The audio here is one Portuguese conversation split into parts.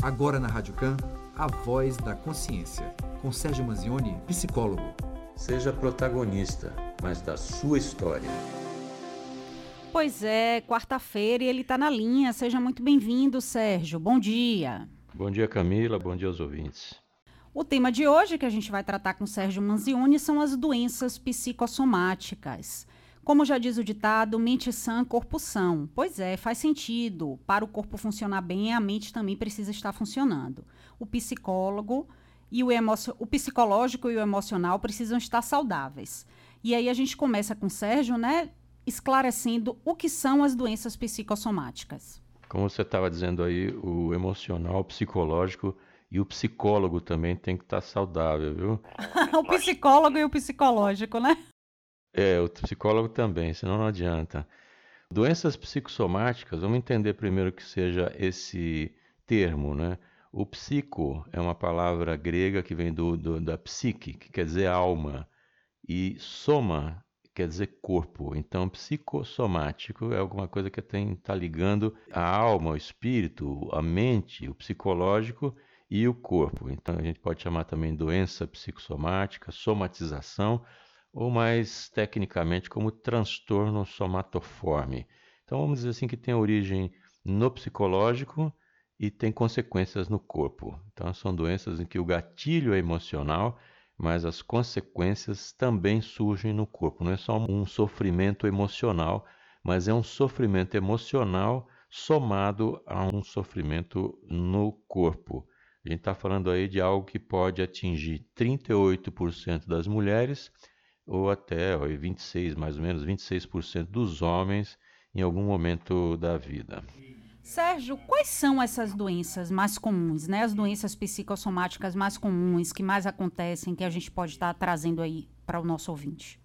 Agora na Rádio Can, a voz da consciência, com Sérgio Manzioni, psicólogo. Seja protagonista, mas da sua história. Pois é, quarta-feira e ele está na linha. Seja muito bem-vindo, Sérgio. Bom dia. Bom dia, Camila. Bom dia aos ouvintes. O tema de hoje que a gente vai tratar com Sérgio Manzioni são as doenças psicossomáticas. Como já diz o ditado, mente sã, corpo são. Pois é, faz sentido. Para o corpo funcionar bem, a mente também precisa estar funcionando. O psicólogo e o, o psicológico e o emocional precisam estar saudáveis. E aí a gente começa com o Sérgio, né, esclarecendo o que são as doenças psicossomáticas. Como você estava dizendo aí, o emocional, o psicológico e o psicólogo também tem que estar saudável, viu? o psicólogo e o psicológico, né? É, o psicólogo também, senão não adianta. Doenças psicossomáticas, vamos entender primeiro que seja esse termo, né? O psico é uma palavra grega que vem do, do, da psique, que quer dizer alma, e soma quer dizer corpo. Então, psicossomático é alguma coisa que está ligando a alma, o espírito, a mente, o psicológico e o corpo. Então, a gente pode chamar também doença psicossomática, somatização ou mais tecnicamente como transtorno somatoforme. Então vamos dizer assim que tem origem no psicológico e tem consequências no corpo. Então são doenças em que o gatilho é emocional, mas as consequências também surgem no corpo. Não é só um sofrimento emocional, mas é um sofrimento emocional somado a um sofrimento no corpo. A gente está falando aí de algo que pode atingir 38% das mulheres ou até 26, mais ou menos 26% dos homens em algum momento da vida. Sérgio, quais são essas doenças mais comuns, né? As doenças psicossomáticas mais comuns que mais acontecem que a gente pode estar trazendo aí para o nosso ouvinte?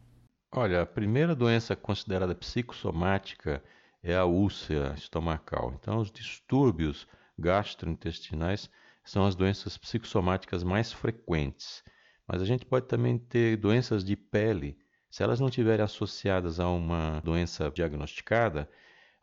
Olha, a primeira doença considerada psicossomática é a úlcera estomacal. Então, os distúrbios gastrointestinais são as doenças psicossomáticas mais frequentes. Mas a gente pode também ter doenças de pele. Se elas não estiverem associadas a uma doença diagnosticada,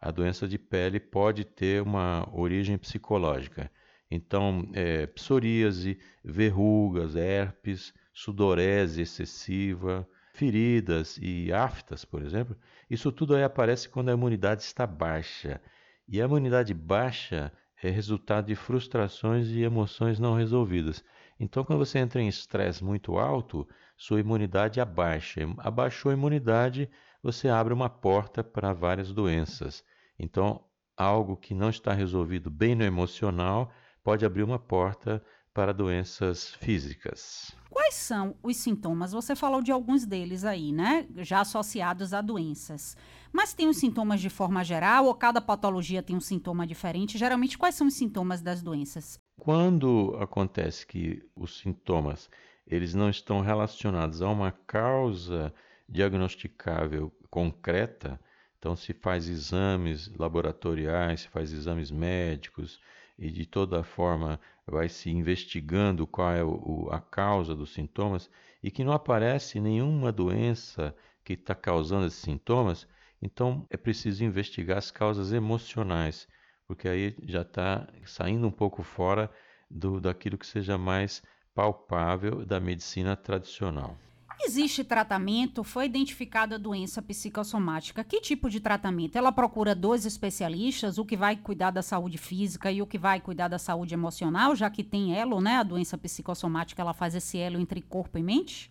a doença de pele pode ter uma origem psicológica. Então, é, psoríase, verrugas, herpes, sudorese excessiva, feridas e aftas, por exemplo, isso tudo aí aparece quando a imunidade está baixa. E a imunidade baixa é resultado de frustrações e emoções não resolvidas. Então, quando você entra em estresse muito alto, sua imunidade abaixa. Abaixou a imunidade, você abre uma porta para várias doenças. Então, algo que não está resolvido bem no emocional pode abrir uma porta para doenças físicas. Quais são os sintomas? Você falou de alguns deles aí, né? Já associados a doenças. Mas tem os sintomas de forma geral ou cada patologia tem um sintoma diferente? Geralmente, quais são os sintomas das doenças? Quando acontece que os sintomas eles não estão relacionados a uma causa diagnosticável concreta, então se faz exames laboratoriais, se faz exames médicos e de toda forma vai se investigando qual é o, a causa dos sintomas e que não aparece nenhuma doença que está causando esses sintomas, então é preciso investigar as causas emocionais porque aí já está saindo um pouco fora do, daquilo que seja mais palpável da medicina tradicional. Existe tratamento? Foi identificada a doença psicossomática. Que tipo de tratamento? Ela procura dois especialistas, o que vai cuidar da saúde física e o que vai cuidar da saúde emocional, já que tem elo, né? A doença psicossomática, ela faz esse elo entre corpo e mente?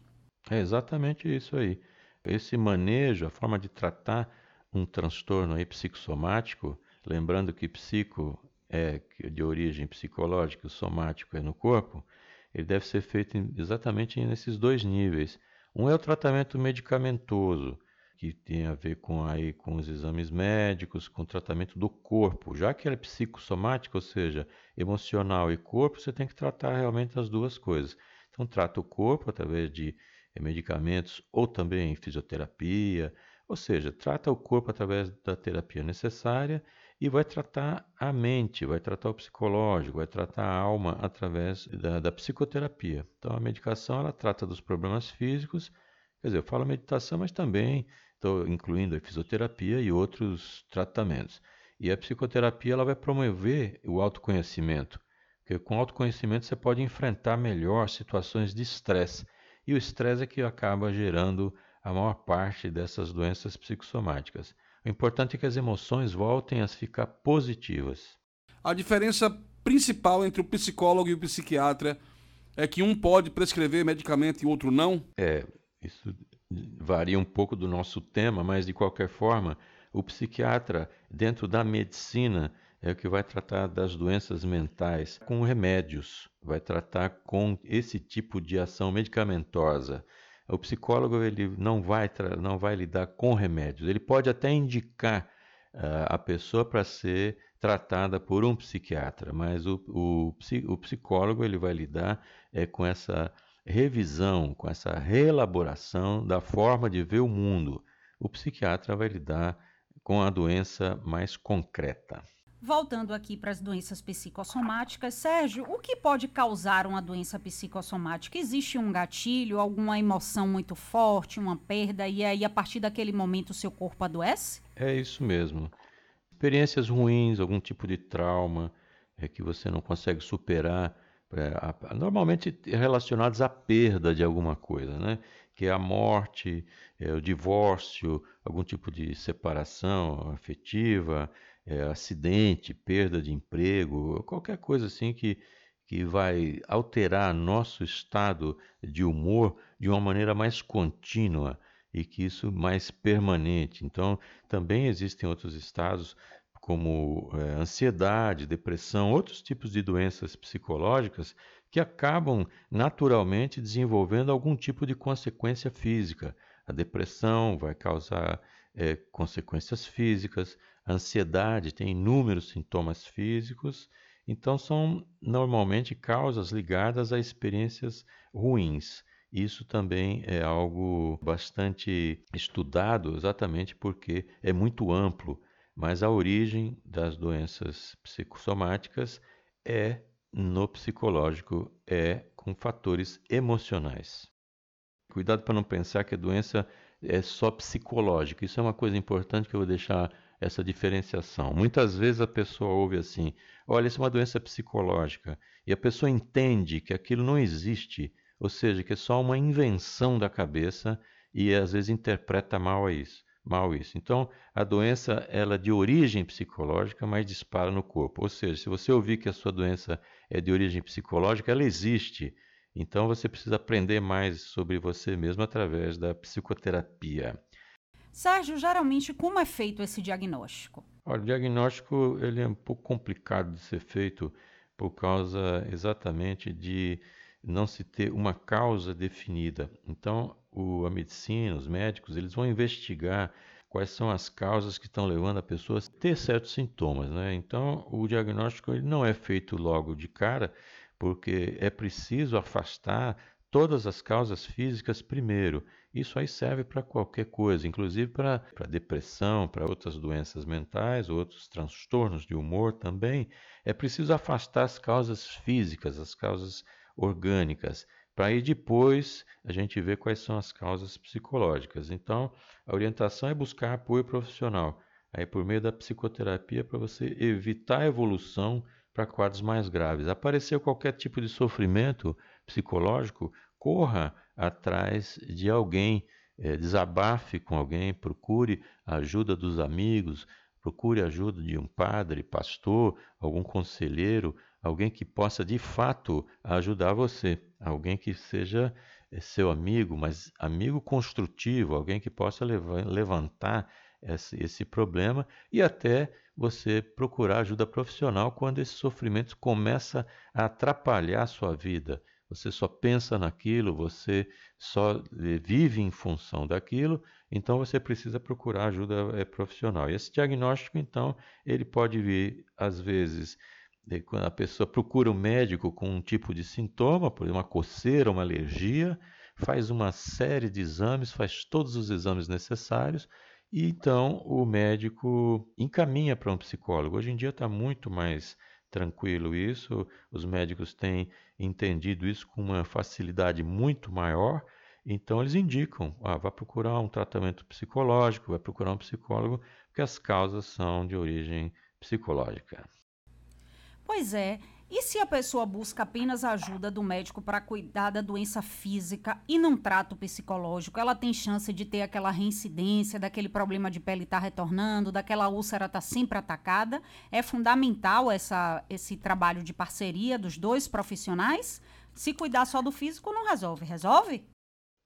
É exatamente isso aí. Esse manejo, a forma de tratar um transtorno aí psicossomático, Lembrando que psico é de origem psicológica, o somático é no corpo, ele deve ser feito exatamente nesses dois níveis. Um é o tratamento medicamentoso, que tem a ver com, aí, com os exames médicos, com o tratamento do corpo. Já que ele é psicossomático, ou seja, emocional e corpo, você tem que tratar realmente as duas coisas. Então, trata o corpo através de medicamentos ou também fisioterapia, ou seja, trata o corpo através da terapia necessária e vai tratar a mente, vai tratar o psicológico, vai tratar a alma através da, da psicoterapia. Então a medicação ela trata dos problemas físicos, quer dizer, eu falo meditação, mas também estou incluindo a fisioterapia e outros tratamentos. E a psicoterapia ela vai promover o autoconhecimento, Porque com autoconhecimento você pode enfrentar melhor situações de estresse. E o estresse é que acaba gerando a maior parte dessas doenças psicossomáticas. O importante é que as emoções voltem a ficar positivas. A diferença principal entre o psicólogo e o psiquiatra é que um pode prescrever medicamento e o outro não? É, isso varia um pouco do nosso tema, mas de qualquer forma, o psiquiatra, dentro da medicina, é o que vai tratar das doenças mentais com remédios, vai tratar com esse tipo de ação medicamentosa. O psicólogo ele não vai não vai lidar com remédios. Ele pode até indicar uh, a pessoa para ser tratada por um psiquiatra, mas o, o, o psicólogo ele vai lidar é, com essa revisão, com essa reelaboração da forma de ver o mundo. O psiquiatra vai lidar com a doença mais concreta. Voltando aqui para as doenças psicossomáticas, Sérgio, o que pode causar uma doença psicossomática? Existe um gatilho, alguma emoção muito forte, uma perda, e aí a partir daquele momento o seu corpo adoece? É isso mesmo. Experiências ruins, algum tipo de trauma é, que você não consegue superar, é, normalmente relacionados à perda de alguma coisa, né? Que é a morte, é, o divórcio, algum tipo de separação afetiva, é, acidente, perda de emprego, qualquer coisa assim que, que vai alterar nosso estado de humor de uma maneira mais contínua e que isso mais permanente. Então, também existem outros estados como é, ansiedade, depressão, outros tipos de doenças psicológicas que acabam naturalmente desenvolvendo algum tipo de consequência física. A depressão vai causar é, consequências físicas, a ansiedade tem inúmeros sintomas físicos, então são normalmente causas ligadas a experiências ruins. Isso também é algo bastante estudado, exatamente porque é muito amplo, mas a origem das doenças psicossomáticas é no psicológico, é com fatores emocionais. Cuidado para não pensar que a doença é só psicológica. Isso é uma coisa importante que eu vou deixar essa diferenciação. Muitas vezes a pessoa ouve assim: olha, isso é uma doença psicológica, e a pessoa entende que aquilo não existe, ou seja, que é só uma invenção da cabeça e às vezes interpreta mal isso. Mal isso. Então, a doença ela é de origem psicológica, mas dispara no corpo. Ou seja, se você ouvir que a sua doença é de origem psicológica, ela existe. Então, você precisa aprender mais sobre você mesmo através da psicoterapia. Sérgio, geralmente como é feito esse diagnóstico? Olha, o diagnóstico ele é um pouco complicado de ser feito por causa exatamente de não se ter uma causa definida. Então, o, a medicina, os médicos, eles vão investigar quais são as causas que estão levando a pessoa a ter certos sintomas. Né? Então, o diagnóstico ele não é feito logo de cara, porque é preciso afastar todas as causas físicas primeiro. Isso aí serve para qualquer coisa, inclusive para depressão, para outras doenças mentais, outros transtornos de humor também. É preciso afastar as causas físicas, as causas orgânicas, para aí depois a gente ver quais são as causas psicológicas. Então, a orientação é buscar apoio profissional, aí por meio da psicoterapia para você evitar a evolução para quadros mais graves. Apareceu qualquer tipo de sofrimento psicológico, corra atrás de alguém, é, desabafe com alguém, procure a ajuda dos amigos, procure a ajuda de um padre, pastor, algum conselheiro, alguém que possa de fato ajudar você, alguém que seja é, seu amigo, mas amigo construtivo, alguém que possa levantar esse, esse problema e até você procurar ajuda profissional quando esse sofrimento começa a atrapalhar a sua vida você só pensa naquilo, você só eh, vive em função daquilo, então você precisa procurar ajuda eh, profissional. E esse diagnóstico, então, ele pode vir, às vezes, quando a pessoa procura um médico com um tipo de sintoma, por exemplo, uma coceira, uma alergia, faz uma série de exames, faz todos os exames necessários, e então o médico encaminha para um psicólogo. Hoje em dia está muito mais tranquilo isso, os médicos têm entendido isso com uma facilidade muito maior, então eles indicam, ah, vai procurar um tratamento psicológico, vai procurar um psicólogo, porque as causas são de origem psicológica. Pois é, E se a pessoa busca apenas a ajuda do médico para cuidar da doença física e não trata o psicológico, ela tem chance de ter aquela reincidência, daquele problema de pele estar tá retornando, daquela úlcera estar tá sempre atacada. É fundamental essa, esse trabalho de parceria dos dois profissionais. Se cuidar só do físico, não resolve. Resolve?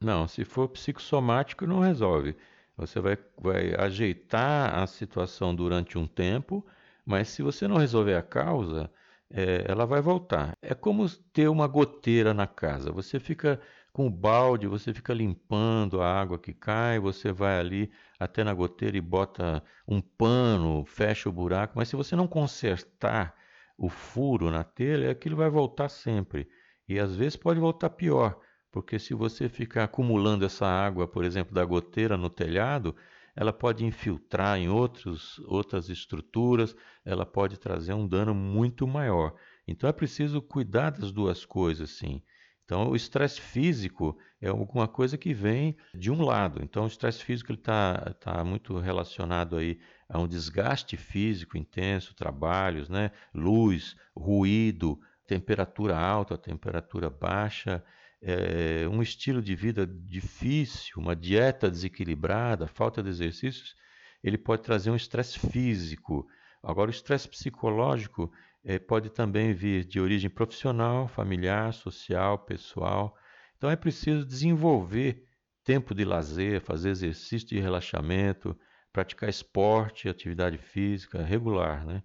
Não, se for psicossomático, não resolve. Você vai, vai ajeitar a situação durante um tempo, mas se você não resolver a causa é, ela vai voltar. É como ter uma goteira na casa. Você fica com o balde, você fica limpando a água que cai, você vai ali até na goteira e bota um pano, fecha o buraco, mas se você não consertar o furo na telha, aquilo vai voltar sempre. E às vezes pode voltar pior, porque se você ficar acumulando essa água, por exemplo, da goteira no telhado, ela pode infiltrar em outros, outras estruturas, ela pode trazer um dano muito maior. Então é preciso cuidar das duas coisas, sim. Então o estresse físico é alguma coisa que vem de um lado. Então o estresse físico está tá muito relacionado aí a um desgaste físico intenso, trabalhos, né? luz, ruído, temperatura alta, temperatura baixa é, um estilo de vida difícil, uma dieta desequilibrada, falta de exercícios, ele pode trazer um estresse físico. Agora, o estresse psicológico é, pode também vir de origem profissional, familiar, social, pessoal. Então, é preciso desenvolver tempo de lazer, fazer exercício de relaxamento, praticar esporte, atividade física regular, né?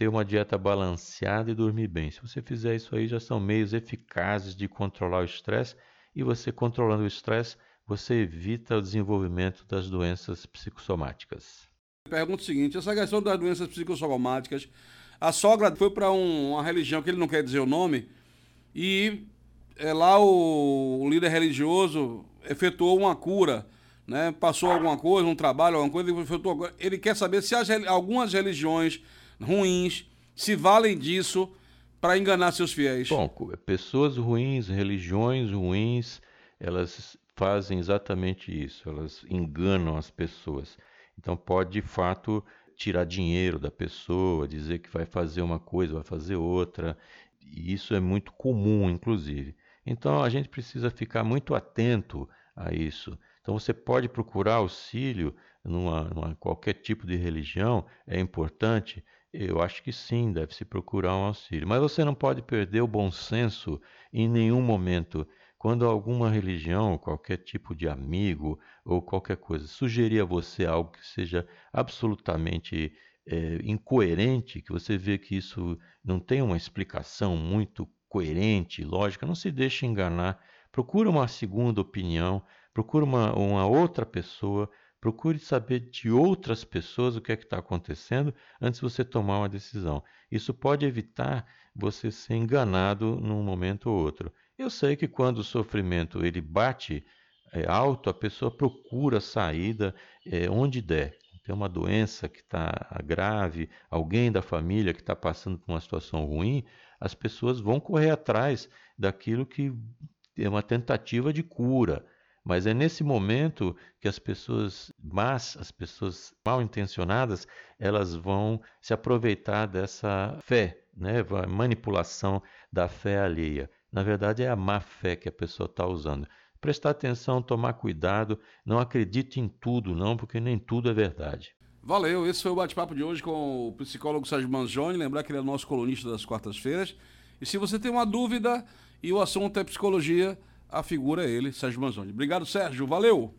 Ter uma dieta balanceada e dormir bem. Se você fizer isso aí, já são meios eficazes de controlar o estresse e você controlando o estresse, você evita o desenvolvimento das doenças psicossomáticas. Pergunta o seguinte, essa questão das doenças psicossomáticas, a sogra foi para um, uma religião que ele não quer dizer o nome e é, lá o, o líder religioso efetuou uma cura, né? passou alguma coisa, um trabalho, alguma coisa, ele, efetuou, ele quer saber se as, algumas religiões ruins se valem disso para enganar seus fiéis? Bom, pessoas ruins, religiões ruins, elas fazem exatamente isso, elas enganam as pessoas. Então pode de fato tirar dinheiro da pessoa, dizer que vai fazer uma coisa, vai fazer outra, e isso é muito comum, inclusive. Então a gente precisa ficar muito atento a isso. Então você pode procurar auxílio numa, numa qualquer tipo de religião, é importante, eu acho que sim, deve-se procurar um auxílio. Mas você não pode perder o bom senso em nenhum momento. Quando alguma religião, qualquer tipo de amigo ou qualquer coisa sugerir a você algo que seja absolutamente é, incoerente, que você vê que isso não tem uma explicação muito coerente, lógica, não se deixe enganar. Procure uma segunda opinião, procure uma, uma outra pessoa Procure saber de outras pessoas o que é que está acontecendo antes de você tomar uma decisão. Isso pode evitar você ser enganado num momento ou outro. Eu sei que quando o sofrimento ele bate é, alto, a pessoa procura saída é, onde der. Tem uma doença que está grave, alguém da família que está passando por uma situação ruim, as pessoas vão correr atrás daquilo que é uma tentativa de cura. Mas é nesse momento que as pessoas más, as pessoas mal intencionadas, elas vão se aproveitar dessa fé, né? Manipulação da fé alheia. Na verdade, é a má fé que a pessoa está usando. Prestar atenção, tomar cuidado, não acredite em tudo, não, porque nem tudo é verdade. Valeu, esse foi o bate-papo de hoje com o psicólogo Sérgio Manzoni. Lembrar que ele é nosso colunista das quartas-feiras. E se você tem uma dúvida e o assunto é psicologia, a figura é ele, Sérgio Manzoni. Obrigado, Sérgio. Valeu!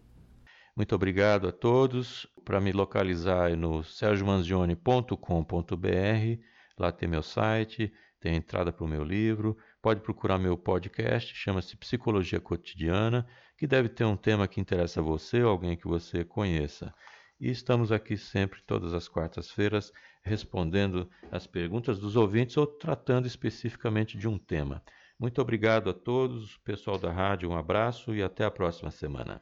Muito obrigado a todos. Para me localizar é no sergiomanzione.com.br. Lá tem meu site, tem entrada para o meu livro. Pode procurar meu podcast, chama-se Psicologia Cotidiana, que deve ter um tema que interessa a você ou alguém que você conheça. E estamos aqui sempre, todas as quartas-feiras, respondendo as perguntas dos ouvintes ou tratando especificamente de um tema. Muito obrigado a todos, pessoal da rádio, um abraço e até a próxima semana.